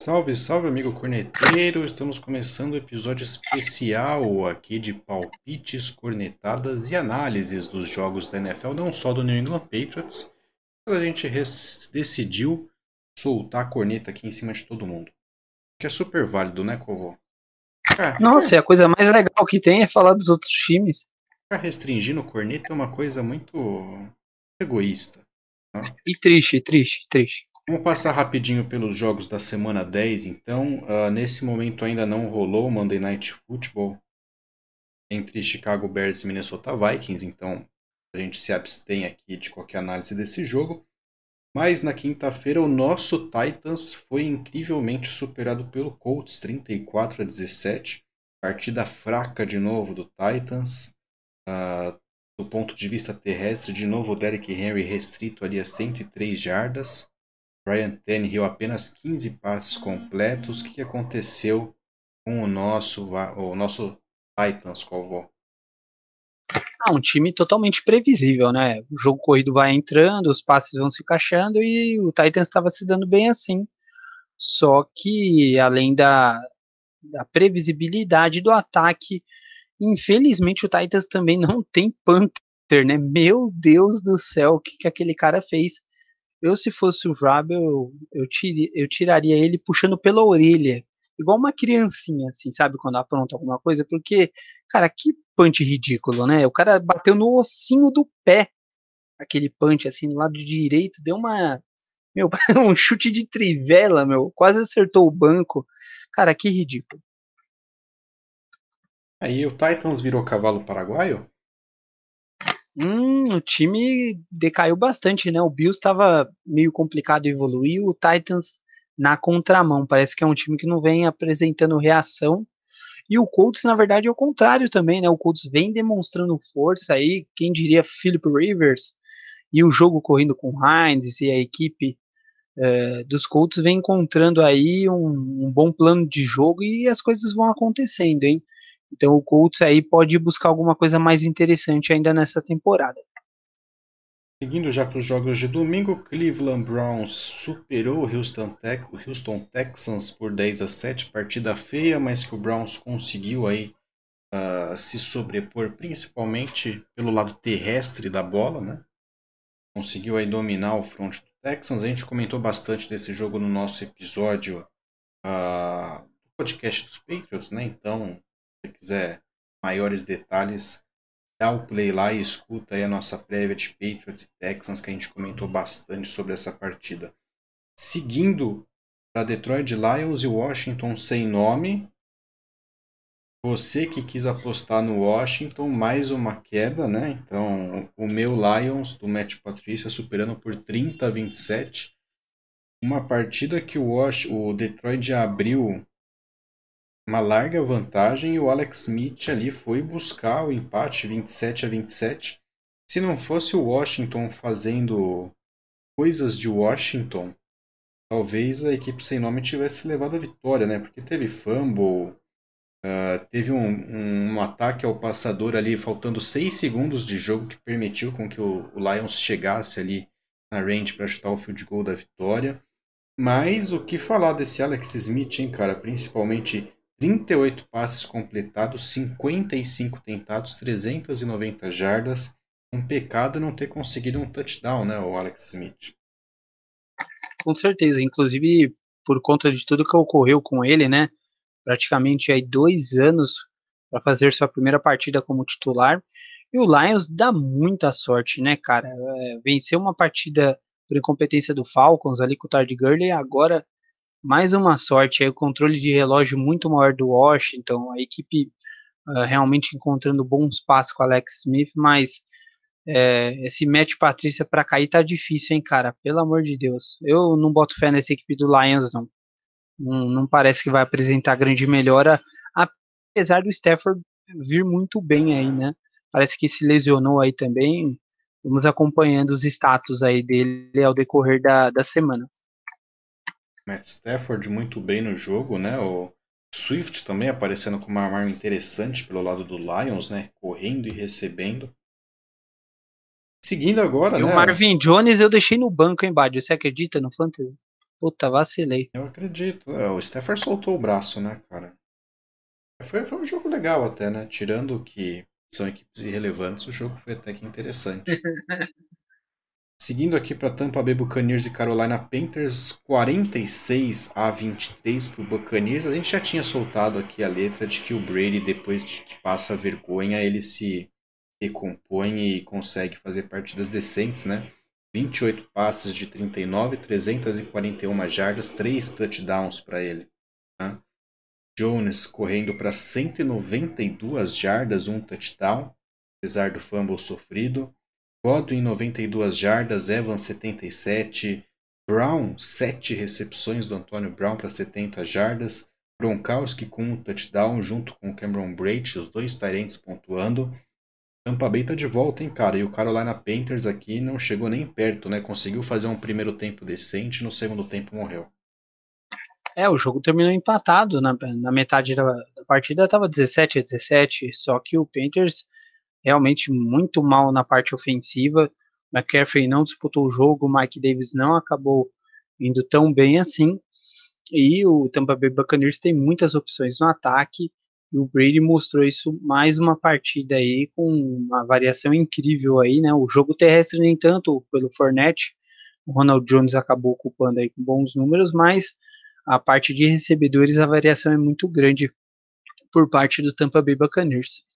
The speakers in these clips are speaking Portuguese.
Salve, salve, amigo corneteiro! Estamos começando o um episódio especial aqui de palpites, cornetadas e análises dos jogos da NFL, não só do New England Patriots. A gente decidiu soltar a corneta aqui em cima de todo mundo. Que é super válido, né, Covô? Nossa, é a coisa mais legal que tem é falar dos outros times. Ficar restringindo corneta é uma coisa muito egoísta. Né? E triste, triste, triste. Vamos passar rapidinho pelos jogos da semana 10, então. Uh, nesse momento ainda não rolou o Monday Night Football entre Chicago Bears e Minnesota Vikings, então a gente se abstém aqui de qualquer análise desse jogo. Mas na quinta-feira o nosso Titans foi incrivelmente superado pelo Colts, 34 a 17. Partida fraca de novo do Titans. Uh, do ponto de vista terrestre, de novo o Derrick Henry restrito ali a 103 jardas. Ryan Tannehill apenas 15 passes completos. O que aconteceu com o nosso, o nosso Titans, Covó? Ah, um time totalmente previsível, né? O jogo corrido vai entrando, os passes vão se encaixando e o Titans estava se dando bem assim. Só que, além da, da previsibilidade do ataque, infelizmente o Titans também não tem Panther, né? Meu Deus do céu, o que, que aquele cara fez? Eu, se fosse o Rabel, eu, eu, tiri, eu tiraria ele puxando pela orelha. Igual uma criancinha, assim, sabe? Quando apronta alguma coisa. Porque, cara, que punch ridículo, né? O cara bateu no ossinho do pé. Aquele punch, assim, no lado direito. Deu uma. Meu, um chute de trivela, meu. Quase acertou o banco. Cara, que ridículo. Aí o Titans virou cavalo paraguaio? Hum, o time decaiu bastante, né? O Bills estava meio complicado evoluir, o Titans na contramão. Parece que é um time que não vem apresentando reação. E o Colts, na verdade, é o contrário também, né? O Colts vem demonstrando força aí, quem diria Philip Rivers, e o jogo correndo com Hines e a equipe é, dos Colts vem encontrando aí um, um bom plano de jogo e as coisas vão acontecendo, hein? Então o Colts aí pode buscar alguma coisa mais interessante ainda nessa temporada. Seguindo já para os jogos de domingo, Cleveland Browns superou o Houston, Te Houston Texans por 10 a 7, partida feia, mas que o Browns conseguiu aí uh, se sobrepor principalmente pelo lado terrestre da bola, né? Conseguiu aí dominar o front do Texans. A gente comentou bastante desse jogo no nosso episódio uh, do podcast dos Patriots, né? Então você quiser maiores detalhes, dá o play lá e escuta aí a nossa prévia de Patriots e Texans, que a gente comentou bastante sobre essa partida. Seguindo para Detroit Lions e Washington sem nome. Você que quis apostar no Washington, mais uma queda, né? Então, o meu Lions do Matt Patrícia superando por 30 a 27. Uma partida que o, Wash, o Detroit abriu uma larga vantagem e o Alex Smith ali foi buscar o empate 27 a 27. Se não fosse o Washington fazendo coisas de Washington, talvez a equipe sem nome tivesse levado a vitória, né? Porque teve fumble, uh, teve um, um, ataque ao passador ali faltando 6 segundos de jogo que permitiu com que o, o Lions chegasse ali na range para chutar o field goal da vitória. Mas o que falar desse Alex Smith, hein, cara? Principalmente 38 passes completados, 55 tentados, 390 jardas. Um pecado não ter conseguido um touchdown, né, o Alex Smith. Com certeza, inclusive por conta de tudo que ocorreu com ele, né? Praticamente aí dois anos para fazer sua primeira partida como titular. E o Lions dá muita sorte, né, cara? É, venceu uma partida por incompetência do Falcons ali com o Tard Gurley, agora mais uma sorte aí, o controle de relógio muito maior do Washington, a equipe uh, realmente encontrando bons passos com Alex Smith, mas é, esse match Patrícia para cair tá difícil, hein, cara? Pelo amor de Deus. Eu não boto fé nessa equipe do Lions, não. Não, não parece que vai apresentar grande melhora, apesar do Stafford vir muito bem aí, né? Parece que se lesionou aí também. Vamos acompanhando os status aí dele ao decorrer da, da semana. Matt Stafford muito bem no jogo, né? O Swift também aparecendo com uma arma interessante pelo lado do Lions, né? Correndo e recebendo. Seguindo agora, e né? o Marvin Jones eu deixei no banco, hein, Bad? Você acredita no Fantasy? Puta, vacilei. Eu acredito. É, o Stafford soltou o braço, né, cara? Foi, foi um jogo legal até, né? Tirando que são equipes irrelevantes, o jogo foi até que interessante. Seguindo aqui para Tampa Bay Buccaneers e Carolina Panthers, 46 a 23 para o Buccaneers. A gente já tinha soltado aqui a letra de que o Brady, depois de que passa vergonha, ele se recompõe e consegue fazer partidas decentes, né? 28 passes de 39, 341 jardas, 3 touchdowns para ele. Né? Jones correndo para 192 jardas, um touchdown, apesar do fumble sofrido. Godwin 92 jardas, Evans 77, Brown 7 recepções do Antônio Brown para 70 jardas, Gronkowski com um touchdown junto com Cameron Brate, os dois Tyrants pontuando. Tampa Bay tá de volta, hein, cara? E o Carolina Panthers aqui não chegou nem perto, né? Conseguiu fazer um primeiro tempo decente, no segundo tempo morreu. É, o jogo terminou empatado na, na metade da, da partida, estava 17 a 17, só que o Panthers realmente muito mal na parte ofensiva. McCaffrey não disputou o jogo, Mike Davis não acabou indo tão bem assim. E o Tampa Bay Buccaneers tem muitas opções no ataque. E o Brady mostrou isso mais uma partida aí com uma variação incrível aí, né? O jogo terrestre nem tanto pelo Fournette. O Ronald Jones acabou ocupando aí com bons números, mas a parte de recebedores a variação é muito grande por parte do Tampa Bay Buccaneers.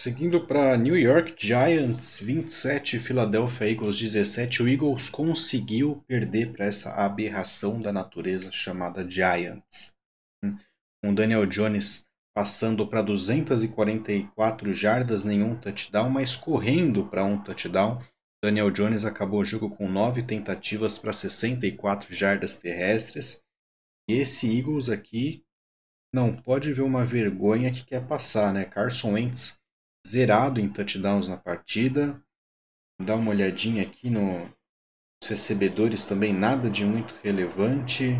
Seguindo para New York Giants 27, Philadelphia Eagles 17, o Eagles conseguiu perder para essa aberração da natureza chamada Giants. Com Daniel Jones passando para 244 jardas, nenhum touchdown, mas correndo para um touchdown. Daniel Jones acabou o jogo com 9 tentativas para 64 jardas terrestres. E esse Eagles aqui não pode ver uma vergonha que quer passar, né? Carson Wentz zerado em touchdowns na partida. Dá uma olhadinha aqui no, nos recebedores também, nada de muito relevante.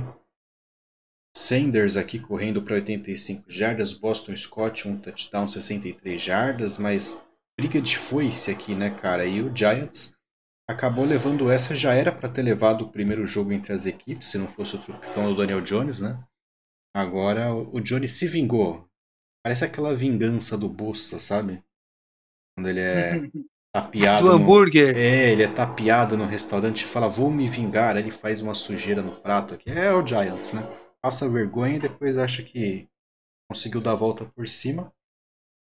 Sanders aqui correndo para 85 jardas, Boston Scott um touchdown 63 jardas, mas briga de foice aqui, né, cara? E o Giants acabou levando essa, já era para ter levado o primeiro jogo entre as equipes, se não fosse o tropicão do Daniel Jones, né? Agora o Jones se vingou. Parece aquela vingança do Bossa, sabe? Quando ele é tapeado. Do hambúrguer. No... É, ele é tapeado no restaurante e fala, vou me vingar. Aí ele faz uma sujeira no prato aqui. É o Giants, né? Passa vergonha e depois acha que conseguiu dar a volta por cima.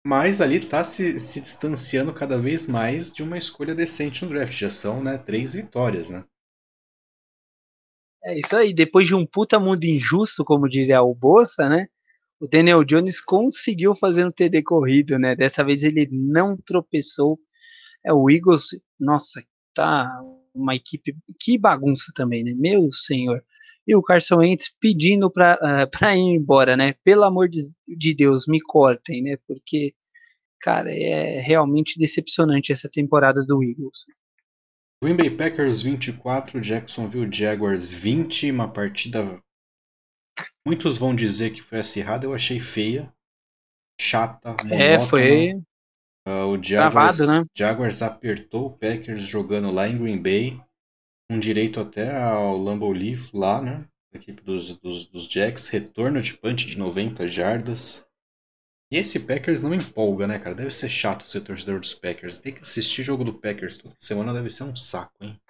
Mas ali tá se, se distanciando cada vez mais de uma escolha decente no draft. Já são, né, três vitórias, né? É isso aí. Depois de um puta mundo injusto, como diria o Bolsa, né? O Daniel Jones conseguiu fazer um TD corrido, né? Dessa vez ele não tropeçou. É o Eagles, nossa, tá uma equipe que bagunça também, né? Meu senhor. E o Carson Wentz pedindo para uh, pra ir embora, né? Pelo amor de, de Deus, me cortem, né? Porque, cara, é realmente decepcionante essa temporada do Eagles. Green Bay Packers 24, Jacksonville Jaguars 20, uma partida Muitos vão dizer que foi acirrada, eu achei feia, chata, monótona. É, foi. Uh, o Jaguars, Travado, né? Jaguars apertou o Packers jogando lá em Green Bay, com direito até ao Lambeau Leaf lá, né? A equipe dos, dos, dos Jacks, retorno de punch de 90 jardas. E esse Packers não empolga, né, cara? Deve ser chato ser torcedor dos Packers. Tem que assistir jogo do Packers toda semana, deve ser um saco, hein?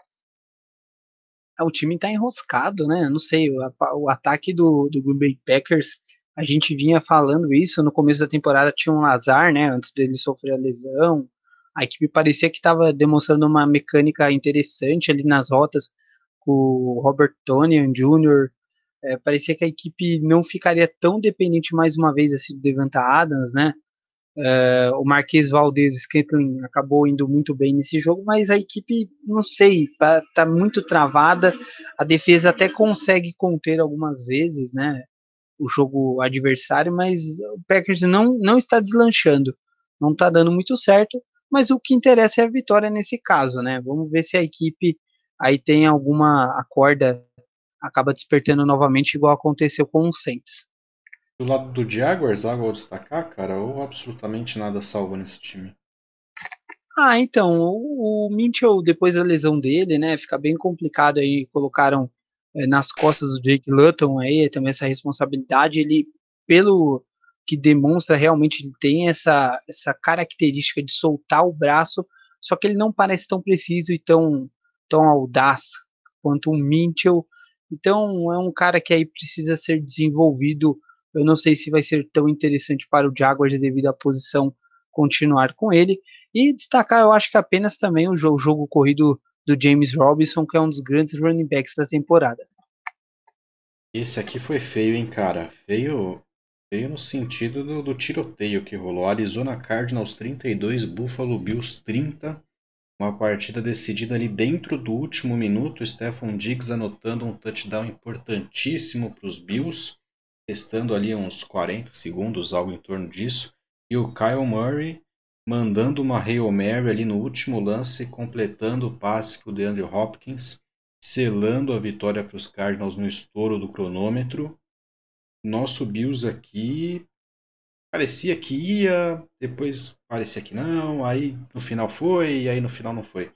É, o time tá enroscado, né? Não sei, o, o ataque do, do Green Bay Packers, a gente vinha falando isso no começo da temporada, tinha um Lazar, né? Antes dele sofrer a lesão. A equipe parecia que estava demonstrando uma mecânica interessante ali nas rotas com o Robert Tonian Jr. É, parecia que a equipe não ficaria tão dependente mais uma vez assim do Devonta Adams, né? Uh, o Marquês Valdez Scantling acabou indo muito bem nesse jogo, mas a equipe, não sei, tá, tá, muito travada. A defesa até consegue conter algumas vezes, né? O jogo adversário, mas o Packers não, não está deslanchando, não está dando muito certo. Mas o que interessa é a vitória nesse caso, né? Vamos ver se a equipe aí tem alguma acorda, acaba despertando novamente, igual aconteceu com o Saints. Do lado do Jaguars, algo a destacar, cara, ou absolutamente nada salvo nesse time? Ah, então, o, o Mitchell, depois da lesão dele, né, fica bem complicado aí, colocaram é, nas costas do Jake Luton aí, também essa responsabilidade, ele, pelo que demonstra realmente, ele tem essa, essa característica de soltar o braço, só que ele não parece tão preciso e tão, tão audaz quanto um Mitchell, então é um cara que aí precisa ser desenvolvido, eu não sei se vai ser tão interessante para o Jaguars devido à posição continuar com ele, e destacar, eu acho que apenas também o jogo, o jogo corrido do James Robinson, que é um dos grandes running backs da temporada. Esse aqui foi feio, hein, cara? Feio, feio no sentido do, do tiroteio que rolou. Arizona Cardinals 32, Buffalo Bills 30. Uma partida decidida ali dentro do último minuto. Stephon Diggs anotando um touchdown importantíssimo para os Bills. Testando ali uns 40 segundos, algo em torno disso. E o Kyle Murray mandando uma Hail Mary ali no último lance, completando o passe para o DeAndre Hopkins, selando a vitória para os Cardinals no estouro do cronômetro. Nosso Bills aqui parecia que ia, depois parecia que não, aí no final foi, e aí no final não foi.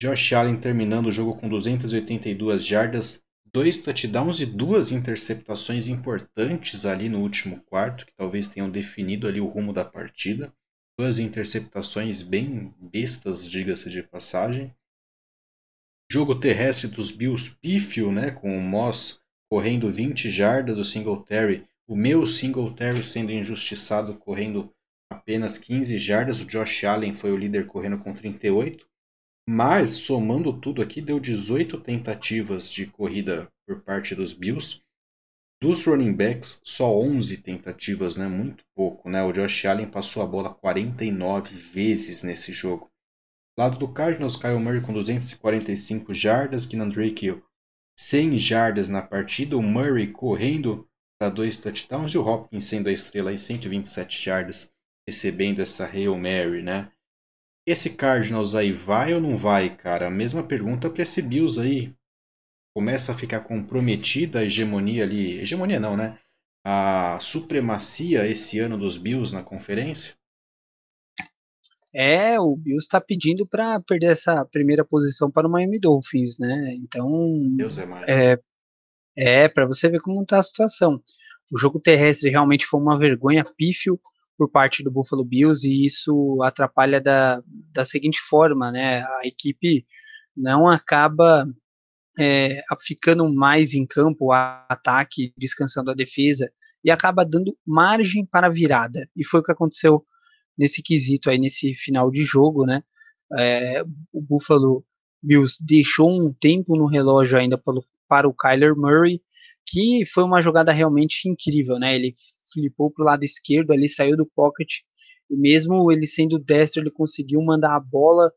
Josh Allen terminando o jogo com 282 jardas, dois touchdowns e duas interceptações importantes ali no último quarto, que talvez tenham definido ali o rumo da partida duas interceptações bem bestas, diga-se de passagem. Jogo terrestre dos Bills pífio, né, com o Moss correndo 20 jardas, o Singletary, o meu Singletary sendo injustiçado correndo apenas 15 jardas, o Josh Allen foi o líder correndo com 38. Mas, somando tudo aqui, deu 18 tentativas de corrida por parte dos Bills. Dos running backs, só 11 tentativas, né? Muito pouco, né? O Josh Allen passou a bola 49 vezes nesse jogo. Lado do Cardinals, Kyle Murray com 245 jardas, Keenan Drake 100 jardas na partida, o Murray correndo para dois touchdowns e o Hopkins sendo a estrela em 127 jardas, recebendo essa Hail Mary, né? Esse Cardinals aí vai ou não vai, cara? Mesma pergunta para esse Bills aí começa a ficar comprometida a hegemonia ali. Hegemonia não, né? A supremacia esse ano dos Bills na conferência? É, o Bills está pedindo para perder essa primeira posição para o Miami Dolphins, né? Então. Deus é mais. É, é para você ver como está a situação. O jogo terrestre realmente foi uma vergonha pífio por parte do Buffalo Bills e isso atrapalha da, da seguinte forma, né? A equipe não acaba é, ficando mais em campo, o ataque, descansando a defesa, e acaba dando margem para a virada. E foi o que aconteceu nesse quesito aí, nesse final de jogo, né? É, o Buffalo Bills deixou um tempo no relógio ainda para o Kyler Murray, que foi uma jogada realmente incrível, né? Ele flipou para o lado esquerdo, ali saiu do pocket, e mesmo ele sendo destro, ele conseguiu mandar a bola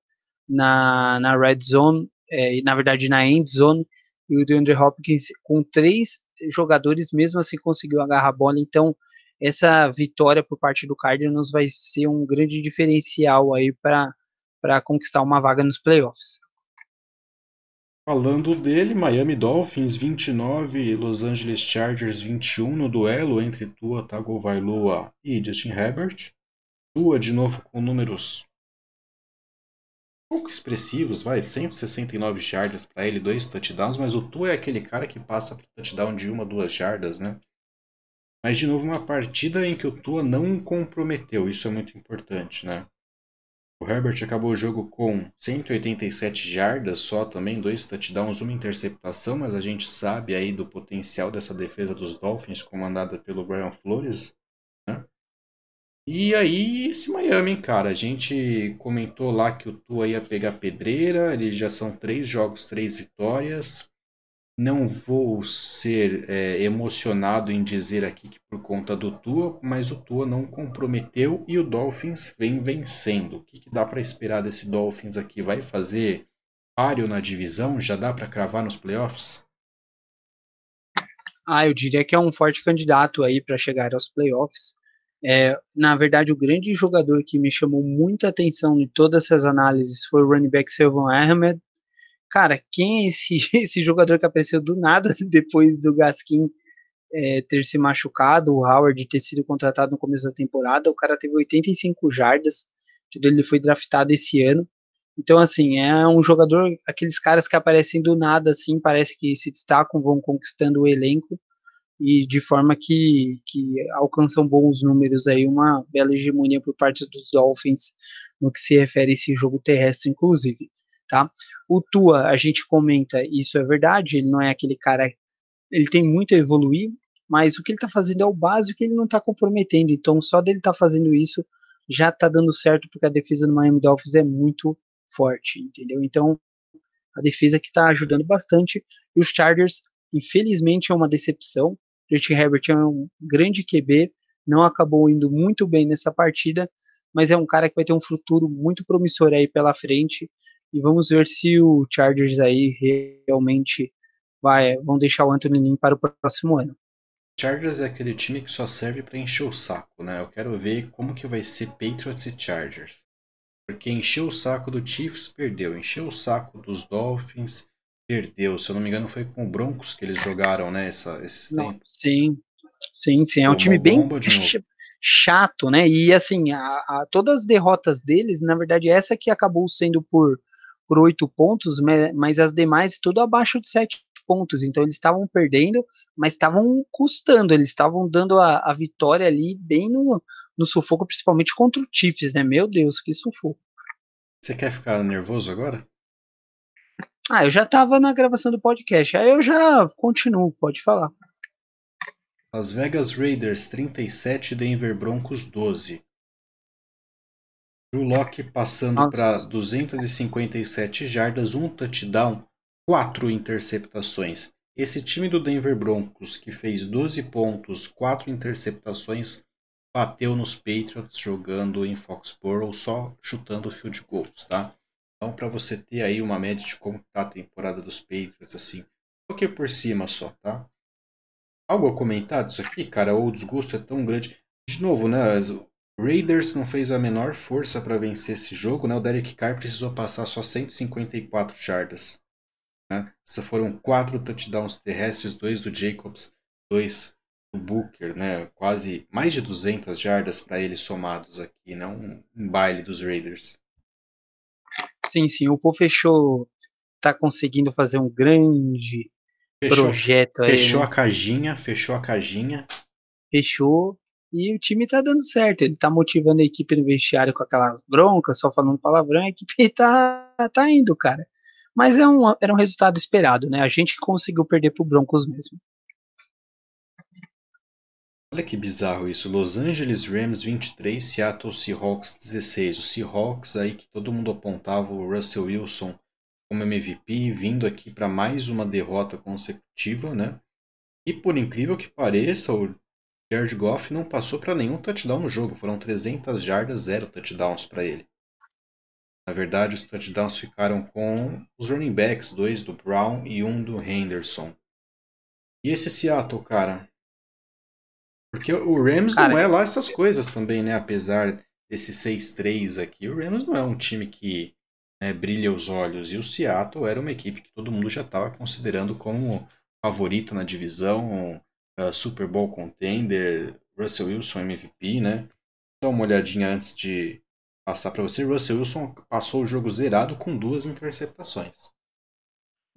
na, na red zone é, na verdade na end zone, e o DeAndre Hopkins com três jogadores mesmo assim conseguiu agarrar a bola, então essa vitória por parte do Cardinals vai ser um grande diferencial aí para conquistar uma vaga nos playoffs. Falando dele, Miami Dolphins 29, Los Angeles Chargers 21 no duelo entre Tua Tagovailoa e Justin Herbert. Tua de novo com números pouco expressivos, vai, 169 jardas para ele, dois touchdowns, mas o Tua é aquele cara que passa para touchdown de uma, duas jardas, né? Mas de novo uma partida em que o Tua não comprometeu, isso é muito importante, né? O Herbert acabou o jogo com 187 jardas só também, dois touchdowns, uma interceptação, mas a gente sabe aí do potencial dessa defesa dos Dolphins comandada pelo Brian Flores, né? E aí, esse Miami, cara, a gente comentou lá que o Tua ia pegar pedreira, eles já são três jogos, três vitórias. Não vou ser é, emocionado em dizer aqui que por conta do Tua, mas o Tua não comprometeu e o Dolphins vem vencendo. O que, que dá para esperar desse Dolphins aqui? Vai fazer páreo na divisão? Já dá para cravar nos playoffs? Ah, eu diria que é um forte candidato aí para chegar aos playoffs. É, na verdade, o grande jogador que me chamou muita atenção em todas essas análises foi o running back Selvon Ahmed. Cara, quem é esse, esse jogador que apareceu do nada depois do Gaskin é, ter se machucado, o Howard ter sido contratado no começo da temporada? O cara teve 85 jardas, ele foi draftado esse ano. Então, assim, é um jogador, aqueles caras que aparecem do nada, assim, parece que se destacam, vão conquistando o elenco e de forma que, que alcançam bons números aí, uma bela hegemonia por parte dos Dolphins no que se refere a esse jogo terrestre, inclusive. Tá? O Tua, a gente comenta, isso é verdade, ele não é aquele cara, ele tem muito a evoluir, mas o que ele está fazendo é o básico que ele não está comprometendo, então só dele estar tá fazendo isso já está dando certo, porque a defesa do Miami Dolphins é muito forte, entendeu? Então, a defesa que está ajudando bastante, e os Chargers, infelizmente, é uma decepção, Justin Herbert é um grande QB, não acabou indo muito bem nessa partida, mas é um cara que vai ter um futuro muito promissor aí pela frente. E vamos ver se o Chargers aí realmente vai, vão deixar o Anthony Lynn para o próximo ano. Chargers é aquele time que só serve para encher o saco, né? Eu quero ver como que vai ser Patriots e Chargers. Porque encheu o saco do Chiefs, perdeu. Encheu o saco dos Dolphins, perdeu. Se eu não me engano, foi com o Broncos que eles jogaram, né? Essa, esses não, tempos. Sim, sim, sim. É um time bem chato, né? E assim, a, a, todas as derrotas deles, na verdade, essa que acabou sendo por por oito pontos, mas as demais tudo abaixo de sete pontos. Então eles estavam perdendo, mas estavam custando. Eles estavam dando a, a, vitória ali bem no, no sufoco, principalmente contra o Chiefs, né? Meu Deus, que sufoco. Você quer ficar nervoso agora? Ah, eu já estava na gravação do podcast. Aí eu já continuo, pode falar. Las Vegas Raiders 37, Denver Broncos 12. Drew Locke passando para 257 jardas, um touchdown, quatro interceptações. Esse time do Denver Broncos, que fez 12 pontos, quatro interceptações, bateu nos Patriots jogando em Foxborough, só chutando field goals, tá? Então, para você ter aí uma média de como tá a temporada dos Patriots, assim, pouquinho por cima só, tá? Algo a comentar disso aqui, cara? O desgosto é tão grande. De novo, né? Raiders não fez a menor força para vencer esse jogo, né? O Derek Carr precisou passar só 154 jardas. Né? Isso foram quatro touchdowns terrestres, dois do Jacobs, dois do Booker, né? Quase mais de 200 jardas para eles somados aqui, né? Um, um baile dos Raiders. Sim, sim, o Paul fechou, tá conseguindo fazer um grande fechou, projeto aí. Fechou né? a cajinha, fechou a cajinha. Fechou. E o time tá dando certo. Ele tá motivando a equipe no vestiário com aquelas broncas, só falando palavrão. A equipe tá, tá indo, cara. Mas é um, era um resultado esperado, né? A gente conseguiu perder pro Broncos mesmo. Olha que bizarro isso. Los Angeles Rams 23, Seattle Seahawks 16. O Seahawks aí que todo mundo apontava o Russell Wilson como MVP, vindo aqui para mais uma derrota consecutiva, né? E por incrível que pareça, o Jared Goff não passou para nenhum touchdown no jogo. Foram 300 jardas, zero touchdowns para ele. Na verdade, os touchdowns ficaram com os running backs, dois do Brown e um do Henderson. E esse Seattle, cara, porque o Rams Cara, não é lá essas coisas também, né? Apesar desse 6-3 aqui, o Rams não é um time que né, brilha os olhos. E o Seattle era uma equipe que todo mundo já estava considerando como favorita na divisão, uh, Super Bowl contender, Russell Wilson MVP, né? Dá uma olhadinha antes de passar para você. Russell Wilson passou o jogo zerado com duas interceptações.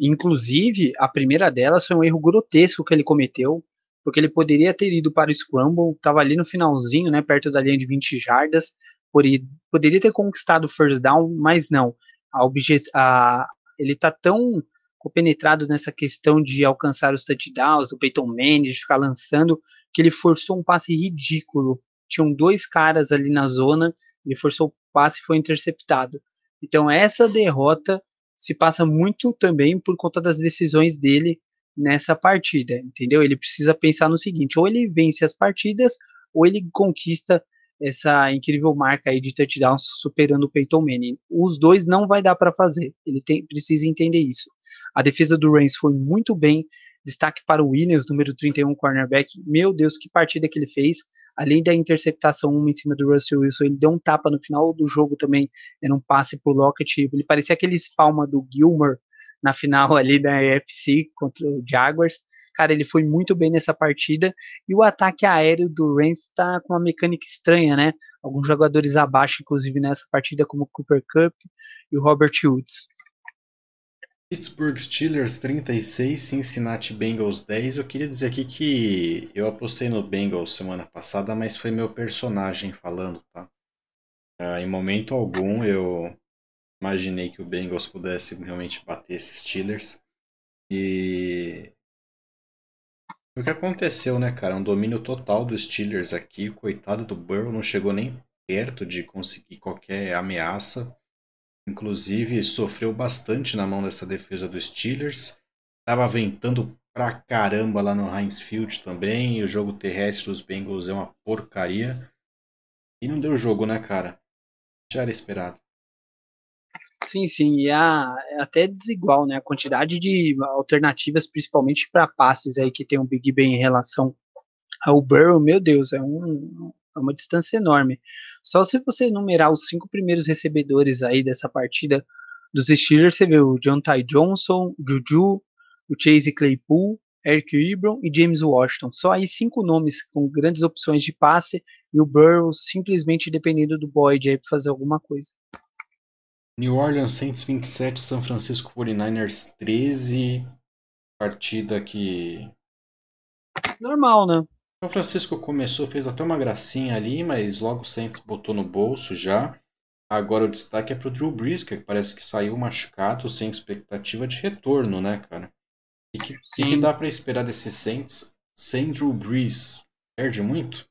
Inclusive, a primeira delas foi um erro grotesco que ele cometeu porque ele poderia ter ido para o Scramble, estava ali no finalzinho, né, perto da linha de 20 jardas, poderia ter conquistado o first down, mas não. A a, ele está tão compenetrado nessa questão de alcançar os touchdowns, o Peyton Manning, de ficar lançando, que ele forçou um passe ridículo. Tinham dois caras ali na zona, ele forçou o passe e foi interceptado. Então essa derrota se passa muito também por conta das decisões dele nessa partida, entendeu? Ele precisa pensar no seguinte: ou ele vence as partidas, ou ele conquista essa incrível marca aí de touchdowns superando o Peyton Manning. Os dois não vai dar para fazer. Ele tem, precisa entender isso. A defesa do Rams foi muito bem. Destaque para o Williams, número 31, cornerback. Meu Deus, que partida que ele fez. Além da interceptação uma em cima do Russell Wilson, ele deu um tapa no final do jogo também. Era um passe pro Lockett. Ele parecia aquele espalma do Gilmore na final ali da AFC contra o Jaguars. Cara, ele foi muito bem nessa partida. E o ataque aéreo do Rams está com uma mecânica estranha, né? Alguns jogadores abaixo, inclusive nessa partida, como o Cooper Cup e o Robert Woods. Pittsburgh Steelers 36, Cincinnati Bengals 10. Eu queria dizer aqui que eu apostei no Bengals semana passada, mas foi meu personagem falando, tá? Uh, em momento algum eu imaginei que o Bengals pudesse realmente bater esses Steelers. E o que aconteceu, né, cara? Um domínio total dos Steelers aqui. Coitado do Burrow não chegou nem perto de conseguir qualquer ameaça. Inclusive, sofreu bastante na mão dessa defesa dos Steelers. Tava ventando pra caramba lá no Heinz Field também. E o jogo terrestre dos Bengals é uma porcaria. E não deu jogo, né, cara? Já era esperado. Sim, sim, e a, é até desigual, né? A quantidade de alternativas, principalmente para passes aí que tem um Big Ben em relação ao Burrow, meu Deus, é um, é uma distância enorme. Só se você numerar os cinco primeiros recebedores aí dessa partida dos Steelers, você vê o John Ty Johnson, Juju, o Chase Claypool, Eric Ebron e James Washington. Só aí cinco nomes com grandes opções de passe e o Burrow simplesmente dependendo do Boyd aí para fazer alguma coisa. New Orleans Saints 27, São Francisco 49ers 13. Partida que. Normal, né? São Francisco começou, fez até uma gracinha ali, mas logo o Saints botou no bolso já. Agora o destaque é pro Drew Brees, que parece que saiu machucado, sem expectativa de retorno, né, cara? O que, que, que, dá para esperar desses Saints sem Drew Brees? Perde muito?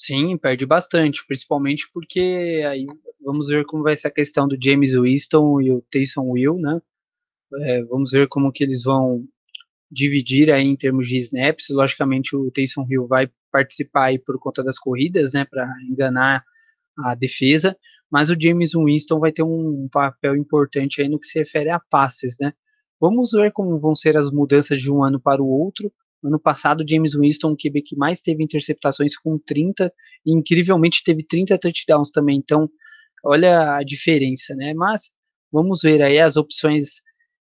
Sim, perde bastante, principalmente porque aí vamos ver como vai ser a questão do James Winston e o Taysom Will, né? É, vamos ver como que eles vão dividir aí em termos de snaps. Logicamente, o Taysom Hill vai participar aí por conta das corridas, né, para enganar a defesa, mas o James Winston vai ter um papel importante aí no que se refere a passes, né? Vamos ver como vão ser as mudanças de um ano para o outro. Ano passado, James Winston, o QB que mais teve interceptações com 30, e incrivelmente teve 30 touchdowns também. Então, olha a diferença, né? Mas vamos ver aí as opções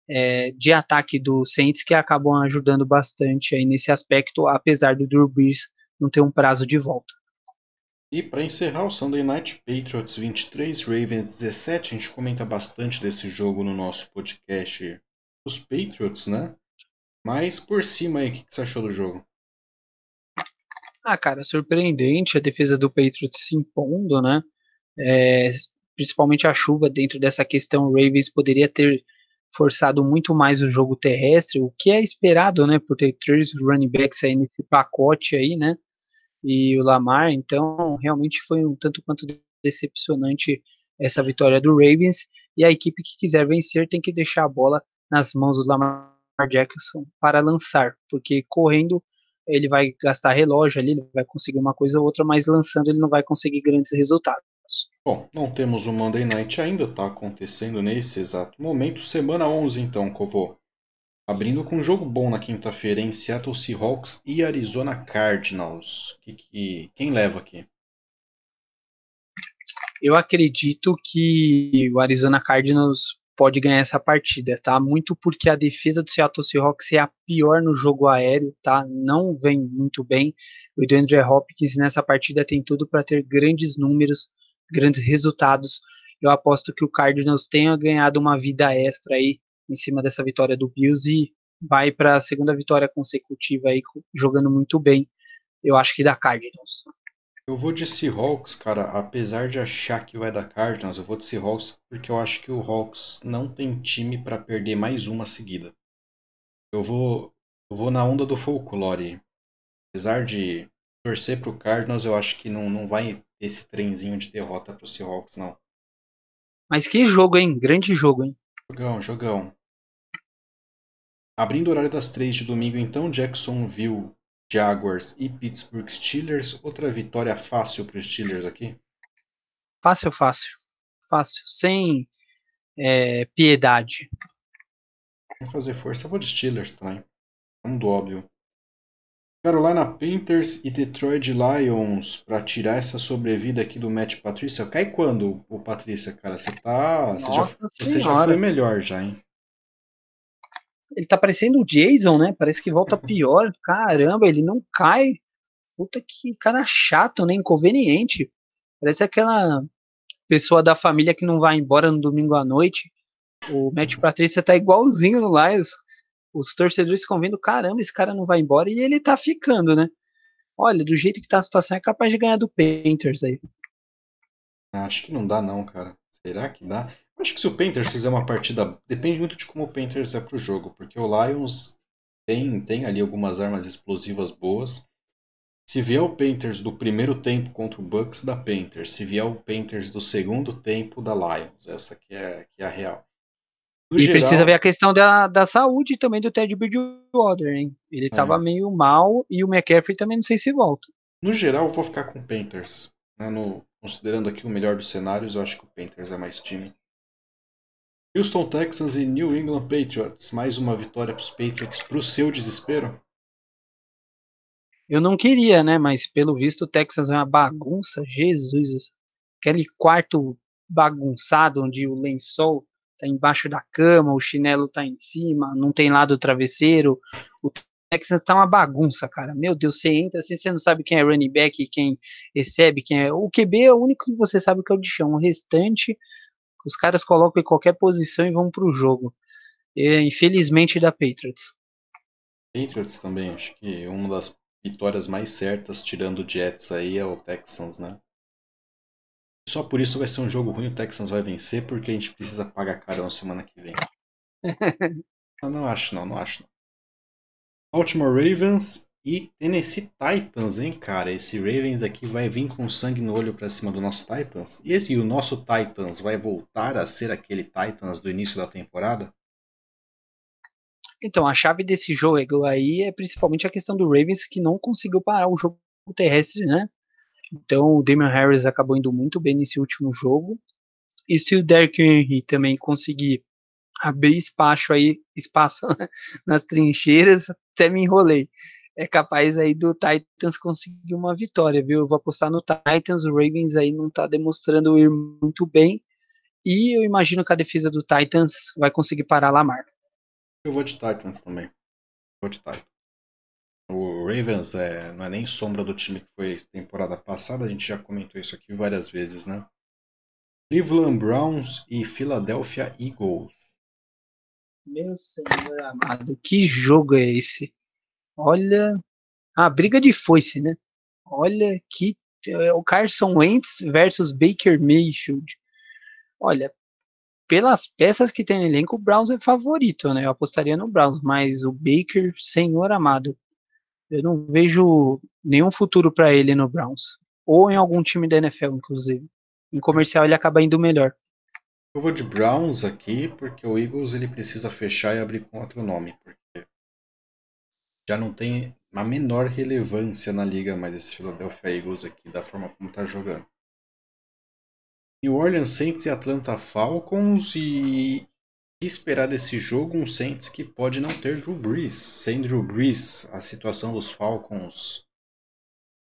é, de ataque do Saints que acabam ajudando bastante aí nesse aspecto, apesar do Drew Brees não ter um prazo de volta. E para encerrar o Sunday Night Patriots 23, Ravens 17, a gente comenta bastante desse jogo no nosso podcast Os Patriots, né? Mas por cima aí, o que você achou do jogo? Ah, cara, surpreendente a defesa do Patriots se impondo, né? É, principalmente a chuva dentro dessa questão, o Ravens poderia ter forçado muito mais o jogo terrestre, o que é esperado, né, por ter três running backs aí nesse pacote aí, né, e o Lamar, então realmente foi um tanto quanto decepcionante essa vitória do Ravens, e a equipe que quiser vencer tem que deixar a bola nas mãos do Lamar Jackson para lançar, porque correndo ele vai gastar relógio ali, ele vai conseguir uma coisa ou outra, mas lançando ele não vai conseguir grandes resultados. Bom, não temos o Monday Night ainda, está acontecendo nesse exato momento. Semana 11 então, Covô. Abrindo com um jogo bom na quinta-feira em Seattle Seahawks e Arizona Cardinals. Que, que, quem leva aqui? Eu acredito que o Arizona Cardinals pode ganhar essa partida, tá? Muito porque a defesa do Seattle Seahawks é a pior no jogo aéreo, tá? Não vem muito bem. O DeAndre Hopkins nessa partida tem tudo para ter grandes números grandes resultados. Eu aposto que o Cardinals tenha ganhado uma vida extra aí em cima dessa vitória do Bills e vai para a segunda vitória consecutiva aí jogando muito bem. Eu acho que da Cardinals. Eu vou de Seahawks, cara, apesar de achar que vai dar Cardinals, eu vou de Seahawks porque eu acho que o Hawks não tem time para perder mais uma seguida. Eu vou eu vou na onda do folclore. Apesar de torcer pro Cardinals, eu acho que não, não vai esse trenzinho de derrota pro Seahawks, não. Mas que jogo, hein? Grande jogo, hein? Jogão, jogão. Abrindo o horário das três de domingo, então, Jacksonville Jaguars e Pittsburgh Steelers. Outra vitória fácil para os Steelers aqui? Fácil, fácil. Fácil. Sem é, piedade. Vou fazer força. vou de Steelers também. Vamos do óbvio. Carolina Panthers e Detroit Lions para tirar essa sobrevida aqui do Matt Patrícia. Cai quando, o Patrícia, cara? Você tá. Você, já, você já foi melhor já, hein? Ele tá parecendo o Jason, né? Parece que volta pior. Caramba, ele não cai. Puta que cara chato, né? Inconveniente. Parece aquela pessoa da família que não vai embora no domingo à noite. O Matt Patrícia tá igualzinho no Lions. Os torcedores ficam vendo, caramba, esse cara não vai embora e ele tá ficando, né? Olha, do jeito que tá a situação, é capaz de ganhar do Panthers aí. Acho que não dá não, cara. Será que dá? Acho que se o Panthers fizer uma partida. Depende muito de como o Panthers é pro jogo, porque o Lions tem, tem ali algumas armas explosivas boas. Se vier o Panthers do primeiro tempo contra o Bucks, da Panthers. Se vier o Panthers do segundo tempo, da Lions. Essa que é, que é a real. No e geral, precisa ver a questão da, da saúde também do Ted Bridgewater, hein? Ele tava é. meio mal e o McCaffrey também não sei se volta. No geral, eu vou ficar com o Panthers. Né? No, considerando aqui o melhor dos cenários, eu acho que o Panthers é mais time. Houston Texans e New England Patriots. Mais uma vitória para os Patriots para o seu desespero? Eu não queria, né? Mas pelo visto o Texas é uma bagunça. Jesus. Aquele quarto bagunçado onde o lençol tá embaixo da cama, o chinelo tá em cima, não tem lado do travesseiro. O Texas tá uma bagunça, cara. Meu Deus, você entra assim, você não sabe quem é running back, quem recebe, quem é. O QB é o único que você sabe que é o de chão. O restante, os caras colocam em qualquer posição e vão pro jogo. E, infelizmente da Patriots. Patriots também, acho que uma das vitórias mais certas, tirando o Jets aí, é o Texans, né? Só por isso vai ser um jogo ruim, o Texans vai vencer, porque a gente precisa pagar caro na semana que vem. não, não acho não, não acho não. Baltimore Ravens e Tennessee Titans, hein, cara? Esse Ravens aqui vai vir com sangue no olho para cima do nosso Titans. E esse o nosso Titans vai voltar a ser aquele Titans do início da temporada? Então, a chave desse jogo aí é principalmente a questão do Ravens que não conseguiu parar o jogo terrestre, né? Então, o Damian Harris acabou indo muito bem nesse último jogo. E se o Derrick Henry também conseguir abrir espaço aí, espaço nas trincheiras, até me enrolei. É capaz aí do Titans conseguir uma vitória, viu? Eu vou apostar no Titans, o Ravens aí não tá demonstrando ir muito bem. E eu imagino que a defesa do Titans vai conseguir parar Lamar. Eu vou de Titans também. Vou de Titans. O Ravens é, não é nem sombra do time que foi temporada passada, a gente já comentou isso aqui várias vezes, né? Cleveland Browns e Philadelphia Eagles. Meu senhor amado, que jogo é esse? Olha. A briga de foice, né? Olha que. É o Carson Wentz versus Baker Mayfield. Olha, pelas peças que tem no elenco, o Browns é favorito, né? Eu apostaria no Browns, mas o Baker, senhor amado, eu não vejo nenhum futuro para ele no Browns. Ou em algum time da NFL, inclusive. Em comercial ele acaba indo melhor. Eu vou de Browns aqui, porque o Eagles ele precisa fechar e abrir com outro nome. Porque já não tem a menor relevância na liga mais esse Philadelphia Eagles aqui, da forma como tá jogando. New Orleans Saints e Atlanta Falcons e que esperar desse jogo um Saints que pode não ter Drew Brees. Sem Drew Brees, a situação dos Falcons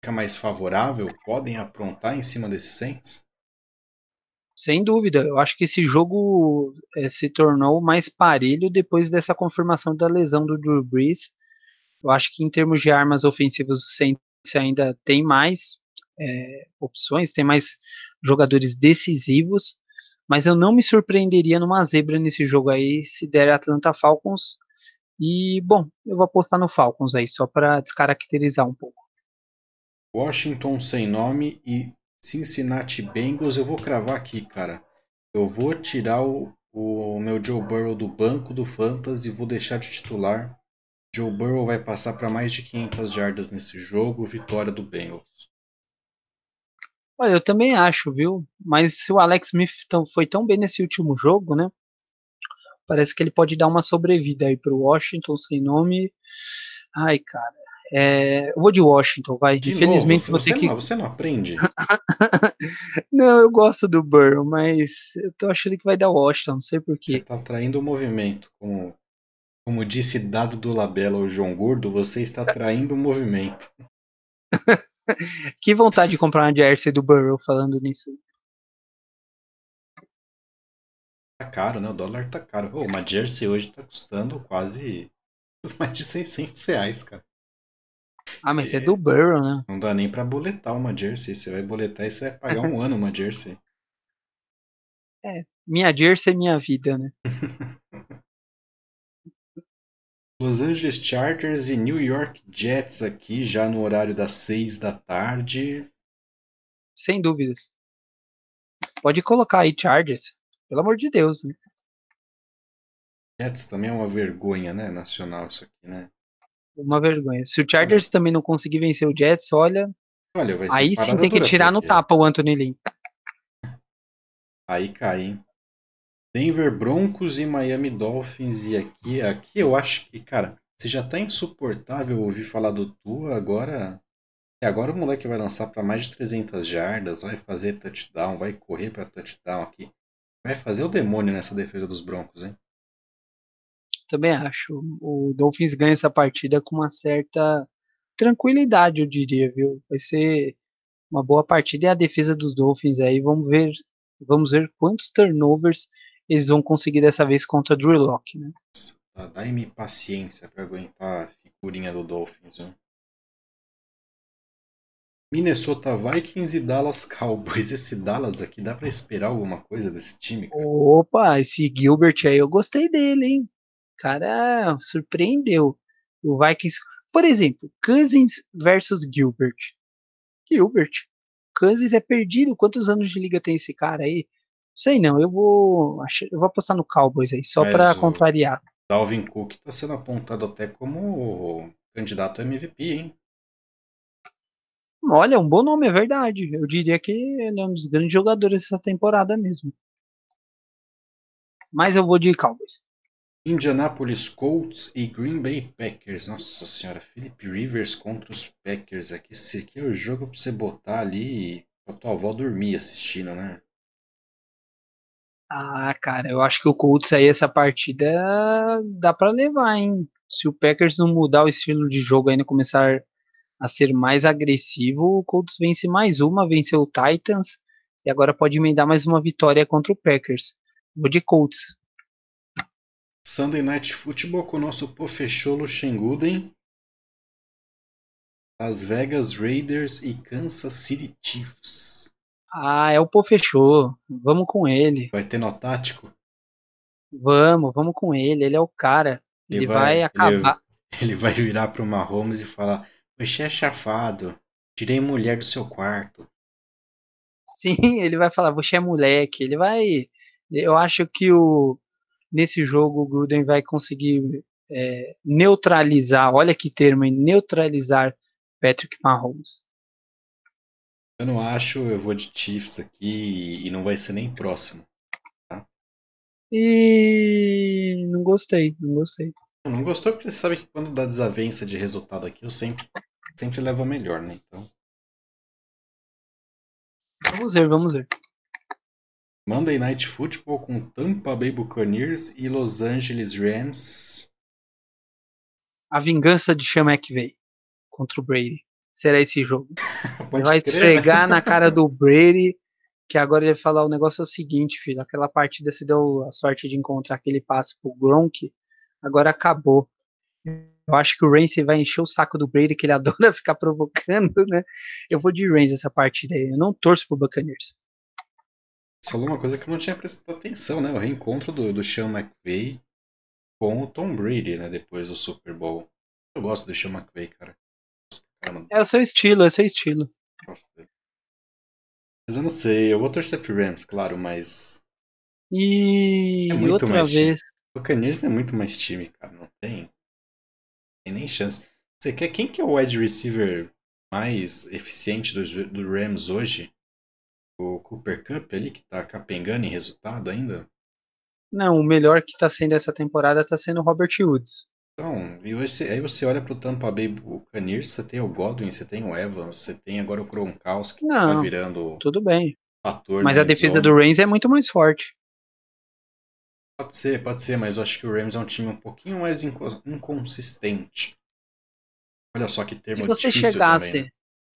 fica mais favorável? Podem aprontar em cima desses Saints? Sem dúvida, eu acho que esse jogo é, se tornou mais parelho depois dessa confirmação da lesão do Drew Brees. Eu acho que em termos de armas ofensivas, o Saints ainda tem mais é, opções, tem mais jogadores decisivos, mas eu não me surpreenderia numa zebra nesse jogo aí se der Atlanta Falcons. E, bom, eu vou apostar no Falcons aí, só para descaracterizar um pouco. Washington sem nome e Cincinnati Bengals, eu vou cravar aqui, cara. Eu vou tirar o, o meu Joe Burrow do banco do Fantasy e vou deixar de titular. Joe Burrow vai passar para mais de 500 jardas nesse jogo, vitória do Bengals. Olha, eu também acho, viu? Mas se o Alex Smith foi tão bem nesse último jogo, né? Parece que ele pode dar uma sobrevida aí pro Washington sem nome. Ai, cara. É, eu vou de Washington, vai. De Infelizmente novo, você, você, que... não, você não aprende. não, eu gosto do Burrow, mas eu tô achando que vai dar Washington, não sei porquê. Você tá traindo o movimento. Como, como disse Dado do Labela o João Gordo, você está traindo o movimento. que vontade de comprar uma jersey do Burrow falando nisso. Tá caro, né? O dólar tá caro. Pô, uma jersey hoje tá custando quase mais de 600 reais, cara. Ah, mas é, é do Burrow, né? Não dá nem pra boletar uma jersey. Você vai boletar e você vai pagar um ano uma jersey. É, minha jersey é minha vida, né? Los Angeles Chargers e New York Jets aqui, já no horário das 6 da tarde. Sem dúvidas. Pode colocar aí Chargers. Pelo amor de Deus, né? Jets também é uma vergonha, né? Nacional isso aqui, né? Uma vergonha. Se o Chargers é. também não conseguir vencer o Jets, olha. olha aí sim tem que tirar no tapa o Anthony Lynn. Aí cai, hein? Denver Broncos e Miami Dolphins. E aqui, aqui eu acho que, cara, você já tá insuportável ouvir falar do Tua, agora. Agora o moleque vai lançar para mais de 300 jardas, vai fazer touchdown, vai correr para touchdown aqui. Vai fazer o demônio nessa defesa dos Broncos, hein? Também acho. O Dolphins ganha essa partida com uma certa tranquilidade, eu diria, viu? Vai ser uma boa partida e a defesa dos Dolphins aí, vamos ver, vamos ver quantos turnovers eles vão conseguir dessa vez contra Drew Locke, né? Dá-me paciência para aguentar a figurinha do Dolphins, viu? Minnesota Vikings e Dallas Cowboys. Esse Dallas aqui, dá para esperar alguma coisa desse time? Cara? Opa, esse Gilbert aí eu gostei dele, hein? Cara, surpreendeu. O Vikings, por exemplo, Cousins versus Gilbert. Gilbert. Cousins é perdido. Quantos anos de liga tem esse cara aí? Sei não, eu vou, eu vou apostar no Cowboys aí, só para contrariar. Dalvin Cook tá sendo apontado até como candidato a MVP, hein? Olha, é um bom nome, é verdade. Eu diria que ele é um dos grandes jogadores dessa temporada mesmo. Mas eu vou de Cowboys. Indianapolis Colts e Green Bay Packers. Nossa senhora, Philip Rivers contra os Packers aqui. Esse aqui é o jogo pra você botar ali pra tua avó dormir assistindo, né? Ah, cara, eu acho que o Colts aí, essa partida dá para levar, hein? Se o Packers não mudar o estilo de jogo ainda começar a ser mais agressivo, o Colts vence mais uma, venceu o Titans e agora pode emendar mais uma vitória contra o Packers. Vou de Colts. Sunday Night Football com o nosso Pofecholo Shenguden. Las Vegas Raiders e Kansas City Chiefs. Ah, é o Pofechô. Vamos com ele. Vai ter no tático? Vamos, vamos com ele. Ele é o cara. Ele, ele vai, vai, acabar. Ele, ele vai virar pro Mahomes e falar: Você é chafado. Tirei mulher do seu quarto. Sim, ele vai falar: Você é moleque. Ele vai. Eu acho que o nesse jogo o Gruden vai conseguir é, neutralizar. Olha que termo, neutralizar Patrick Mahomes. Eu não acho, eu vou de Chiefs aqui e não vai ser nem próximo. Tá? E não gostei, não gostei. Não gostou porque você sabe que quando dá desavença de resultado aqui, eu sempre, sempre levo a melhor, né? Então. Vamos ver, vamos ver. Monday Night Football com Tampa Bay Buccaneers e Los Angeles Rams. A vingança de Sean McVay contra o Brady será esse jogo. Ele vai crer, esfregar né? na cara do Brady, que agora ele vai falar o negócio é o seguinte, filho, aquela partida se deu a sorte de encontrar aquele passe pro Gronk, agora acabou. Eu acho que o Ramsey vai encher o saco do Brady, que ele adora ficar provocando, né? Eu vou de Ramsey essa partida aí. Eu não torço pro Buccaneers. Você falou uma coisa que eu não tinha prestado atenção, né? O reencontro do, do Sean McVay com o Tom Brady, né? Depois do Super Bowl. Eu gosto do Sean McVay, cara. É o seu estilo, é o seu estilo. Mas eu não sei, eu vou torcer pro Rams, claro, mas. E é outra vez. Time. O Buccaneers é muito mais time, cara. Não tem. Tem nem chance. Você quer quem que é o wide receiver mais eficiente do, do Rams hoje? O Cooper Cup ali que tá capengando em resultado ainda? Não, o melhor que tá sendo essa temporada tá sendo o Robert Woods. Então, e você, aí você olha pro Tampa Bay Buccaneers, você tem o Godwin, você tem o Evans, você tem agora o Gronkowski, que tá virando tudo bem. Fator mas a defesa zone. do Rams é muito mais forte. Pode ser, pode ser, mas eu acho que o Rams é um time um pouquinho mais inconsistente. Olha só que termo Se você chegasse... Também, né?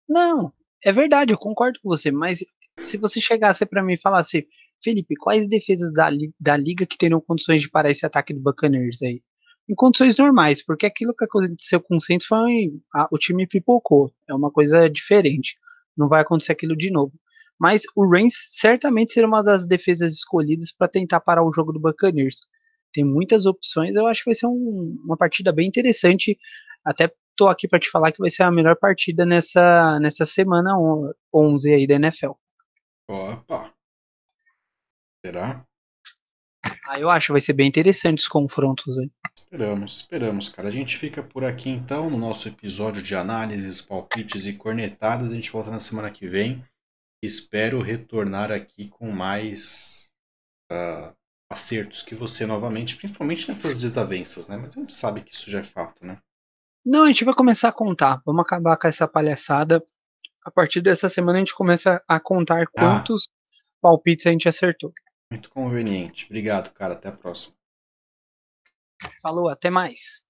Não, é verdade, eu concordo com você, mas se você chegasse para mim e falasse, Felipe, quais defesas da, da liga que teriam condições de parar esse ataque do Buccaneers aí? Em condições normais, porque aquilo que aconteceu com o Saints foi a, o time pipocou, é uma coisa diferente. Não vai acontecer aquilo de novo. Mas o Reigns certamente seria uma das defesas escolhidas para tentar parar o jogo do Buccaneers. Tem muitas opções, eu acho que vai ser um, uma partida bem interessante. Até tô aqui para te falar que vai ser a melhor partida nessa, nessa semana 11 aí da NFL. Opa! Será? Ah, eu acho que vai ser bem interessante os confrontos aí. Esperamos, esperamos, cara. A gente fica por aqui então no nosso episódio de análises, palpites e cornetadas. A gente volta na semana que vem. Espero retornar aqui com mais uh, acertos que você novamente, principalmente nessas desavenças, né? Mas a gente sabe que isso já é fato, né? Não, a gente vai começar a contar. Vamos acabar com essa palhaçada a partir dessa semana a gente começa a contar ah. quantos ah. palpites a gente acertou. Muito conveniente. Obrigado, cara. Até a próxima. Falou, até mais.